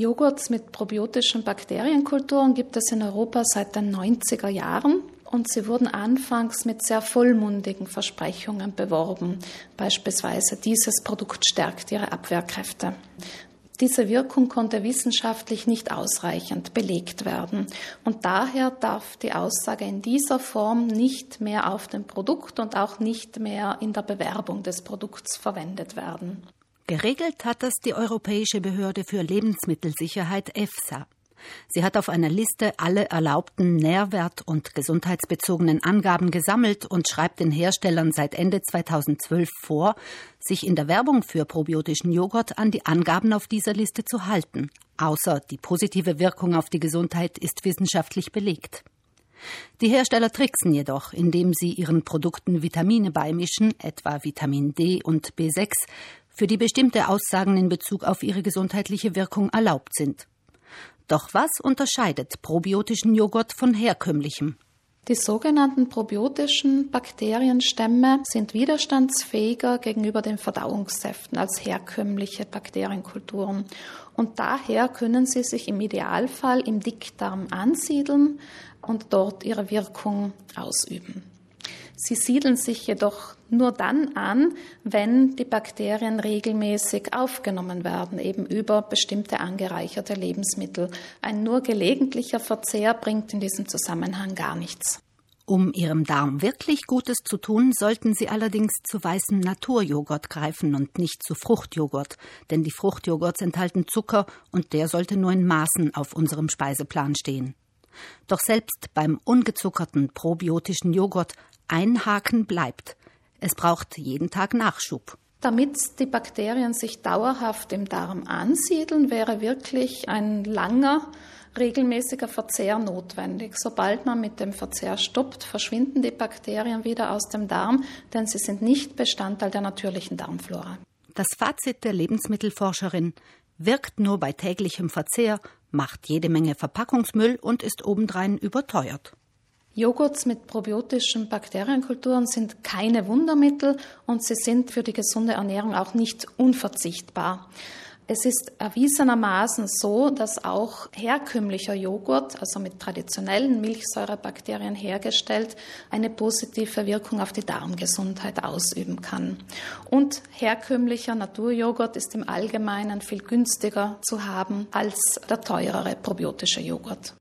Joghurts mit probiotischen Bakterienkulturen gibt es in Europa seit den 90er Jahren und sie wurden anfangs mit sehr vollmundigen Versprechungen beworben. Beispielsweise dieses Produkt stärkt ihre Abwehrkräfte. Diese Wirkung konnte wissenschaftlich nicht ausreichend belegt werden. Und daher darf die Aussage in dieser Form nicht mehr auf dem Produkt und auch nicht mehr in der Bewerbung des Produkts verwendet werden. Geregelt hat das die Europäische Behörde für Lebensmittelsicherheit EFSA. Sie hat auf einer Liste alle erlaubten nährwert- und gesundheitsbezogenen Angaben gesammelt und schreibt den Herstellern seit Ende 2012 vor, sich in der Werbung für probiotischen Joghurt an die Angaben auf dieser Liste zu halten. Außer die positive Wirkung auf die Gesundheit ist wissenschaftlich belegt. Die Hersteller tricksen jedoch, indem sie ihren Produkten Vitamine beimischen, etwa Vitamin D und B6, für die bestimmte Aussagen in Bezug auf ihre gesundheitliche Wirkung erlaubt sind. Doch was unterscheidet probiotischen Joghurt von herkömmlichem? Die sogenannten probiotischen Bakterienstämme sind widerstandsfähiger gegenüber den Verdauungssäften als herkömmliche Bakterienkulturen. Und daher können sie sich im Idealfall im Dickdarm ansiedeln und dort ihre Wirkung ausüben. Sie siedeln sich jedoch nur dann an, wenn die Bakterien regelmäßig aufgenommen werden, eben über bestimmte angereicherte Lebensmittel. Ein nur gelegentlicher Verzehr bringt in diesem Zusammenhang gar nichts. Um ihrem Darm wirklich Gutes zu tun, sollten Sie allerdings zu weißem Naturjoghurt greifen und nicht zu Fruchtjoghurt, denn die Fruchtjoghurts enthalten Zucker und der sollte nur in Maßen auf unserem Speiseplan stehen. Doch selbst beim ungezuckerten probiotischen Joghurt ein Haken bleibt. Es braucht jeden Tag Nachschub. Damit die Bakterien sich dauerhaft im Darm ansiedeln, wäre wirklich ein langer, regelmäßiger Verzehr notwendig. Sobald man mit dem Verzehr stoppt, verschwinden die Bakterien wieder aus dem Darm, denn sie sind nicht Bestandteil der natürlichen Darmflora. Das Fazit der Lebensmittelforscherin wirkt nur bei täglichem Verzehr, macht jede Menge Verpackungsmüll und ist obendrein überteuert. Joghurts mit probiotischen Bakterienkulturen sind keine Wundermittel und sie sind für die gesunde Ernährung auch nicht unverzichtbar. Es ist erwiesenermaßen so, dass auch herkömmlicher Joghurt, also mit traditionellen Milchsäurebakterien hergestellt, eine positive Wirkung auf die Darmgesundheit ausüben kann. Und herkömmlicher Naturjoghurt ist im Allgemeinen viel günstiger zu haben als der teurere probiotische Joghurt.